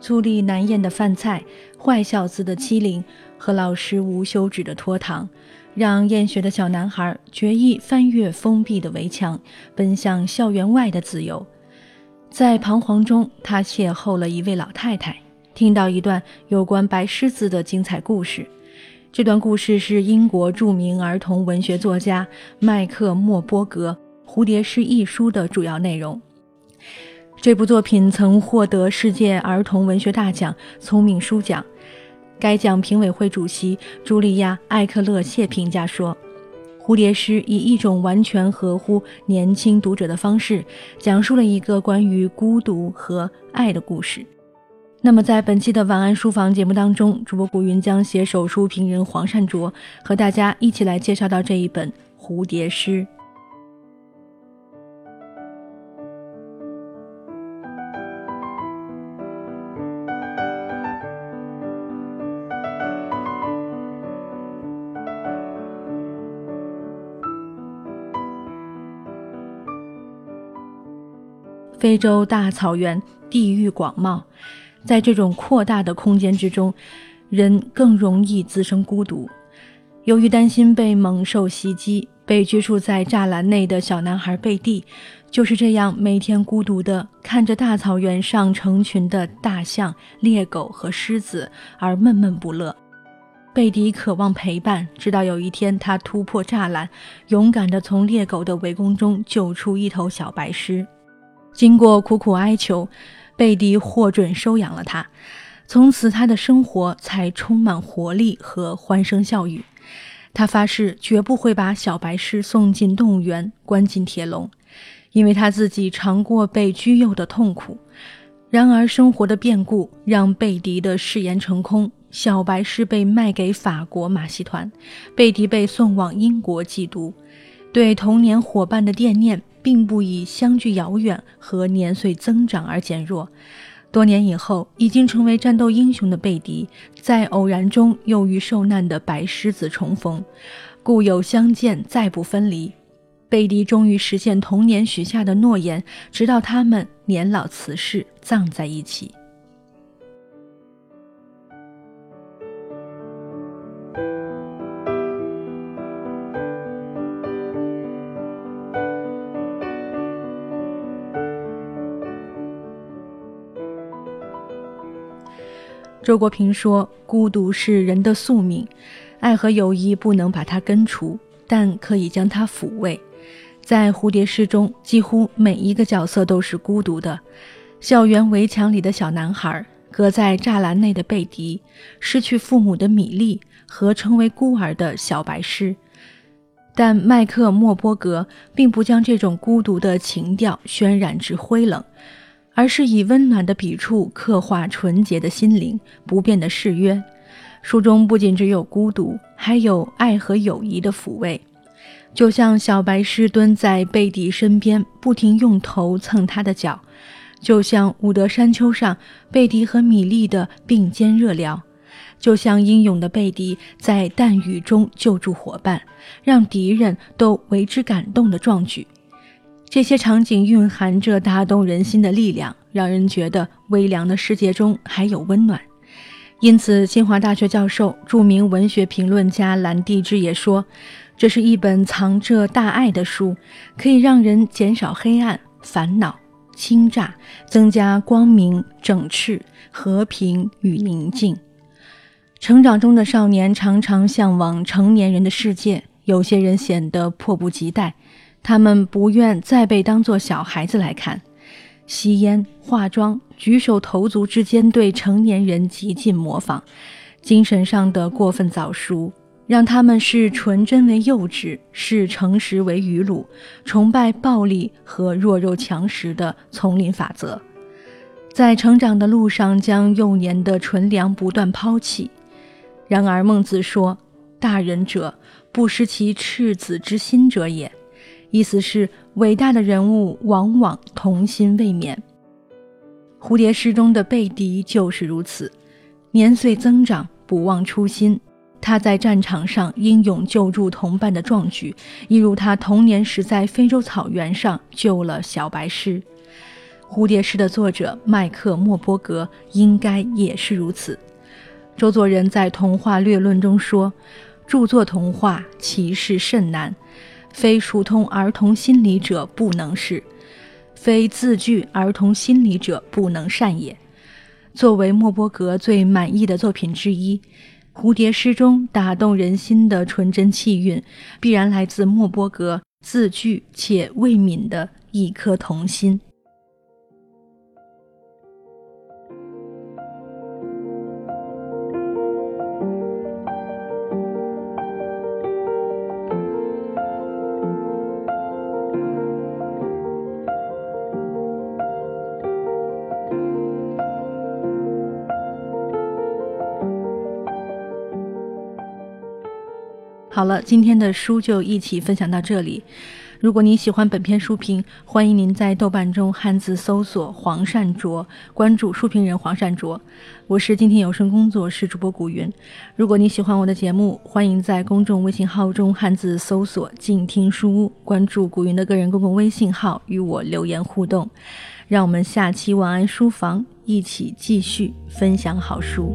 粗粝难咽的饭菜、坏小子的欺凌和老师无休止的拖堂，让厌学的小男孩决意翻越封闭的围墙，奔向校园外的自由。在彷徨中，他邂逅了一位老太太，听到一段有关白狮子的精彩故事。这段故事是英国著名儿童文学作家麦克莫波格《蝴蝶诗》一书的主要内容。这部作品曾获得世界儿童文学大奖聪明书奖。该奖评委会主席茱莉亚·艾克勒谢评价说：“蝴蝶诗以一种完全合乎年轻读者的方式，讲述了一个关于孤独和爱的故事。”那么，在本期的晚安书房节目当中，主播古云将携手书评人黄善卓，和大家一起来介绍到这一本蝴蝶诗。非洲大草原地域广袤，在这种扩大的空间之中，人更容易滋生孤独。由于担心被猛兽袭击，被拘束在栅栏内的小男孩贝蒂，就是这样每天孤独地看着大草原上成群的大象、猎狗和狮子而闷闷不乐。贝蒂渴望陪伴，直到有一天，他突破栅栏，勇敢地从猎狗的围攻中救出一头小白狮。经过苦苦哀求，贝蒂获准收养了他。从此，他的生活才充满活力和欢声笑语。他发誓绝不会把小白狮送进动物园，关进铁笼，因为他自己尝过被拘幼的痛苦。然而，生活的变故让贝迪的誓言成空。小白狮被卖给法国马戏团，贝迪被送往英国寄读。对童年伙伴的惦念。并不以相距遥远和年岁增长而减弱。多年以后，已经成为战斗英雄的贝迪，在偶然中又与受难的白狮子重逢，故友相见，再不分离。贝迪终于实现童年许下的诺言，直到他们年老辞世，葬在一起。周国平说：“孤独是人的宿命，爱和友谊不能把它根除，但可以将它抚慰。”在蝴蝶诗中，几乎每一个角色都是孤独的：校园围墙里的小男孩，隔在栅栏内的贝迪，失去父母的米莉和成为孤儿的小白狮。但麦克莫波格并不将这种孤独的情调渲染至灰冷。而是以温暖的笔触刻画纯洁的心灵、不变的誓约。书中不仅只有孤独，还有爱和友谊的抚慰。就像小白狮蹲在贝蒂身边，不停用头蹭他的脚；就像伍德山丘上贝蒂和米莉的并肩热聊；就像英勇的贝蒂在弹雨中救助伙伴，让敌人都为之感动的壮举。这些场景蕴含着打动人心的力量，让人觉得微凉的世界中还有温暖。因此，清华大学教授、著名文学评论家兰蒂之也说：“这是一本藏着大爱的书，可以让人减少黑暗、烦恼、倾轧，增加光明、整饬、和平与宁静。”成长中的少年常常向往成年人的世界，有些人显得迫不及待。他们不愿再被当作小孩子来看，吸烟、化妆、举手投足之间对成年人极尽模仿，精神上的过分早熟，让他们视纯真为幼稚，视诚实为愚鲁，崇拜暴力和弱肉强食的丛林法则，在成长的路上将幼年的纯良不断抛弃。然而孟子说：“大人者，不失其赤子之心者也。”意思是，伟大的人物往往童心未泯。蝴蝶诗中的贝迪就是如此，年岁增长，不忘初心。他在战场上英勇救助同伴的壮举，一如他童年时在非洲草原上救了小白狮。蝴蝶诗的作者麦克莫波格应该也是如此。周作人在《童话略论》中说：“著作童话其事甚难，非熟通儿童心理者不能是，非自具儿童心理者不能善也。”作为莫波格最满意的作品之一，蝴蝶诗中打动人心的纯真气韵，必然来自莫波格自具且未泯的一颗童心。好了，今天的书就一起分享到这里。如果您喜欢本篇书评，欢迎您在豆瓣中汉字搜索“黄善卓”，关注书评人黄善卓。我是今天有声工作室主播古云。如果你喜欢我的节目，欢迎在公众微信号中汉字搜索“静听书屋”，关注古云的个人公共微信号，与我留言互动。让我们下期晚安书房一起继续分享好书。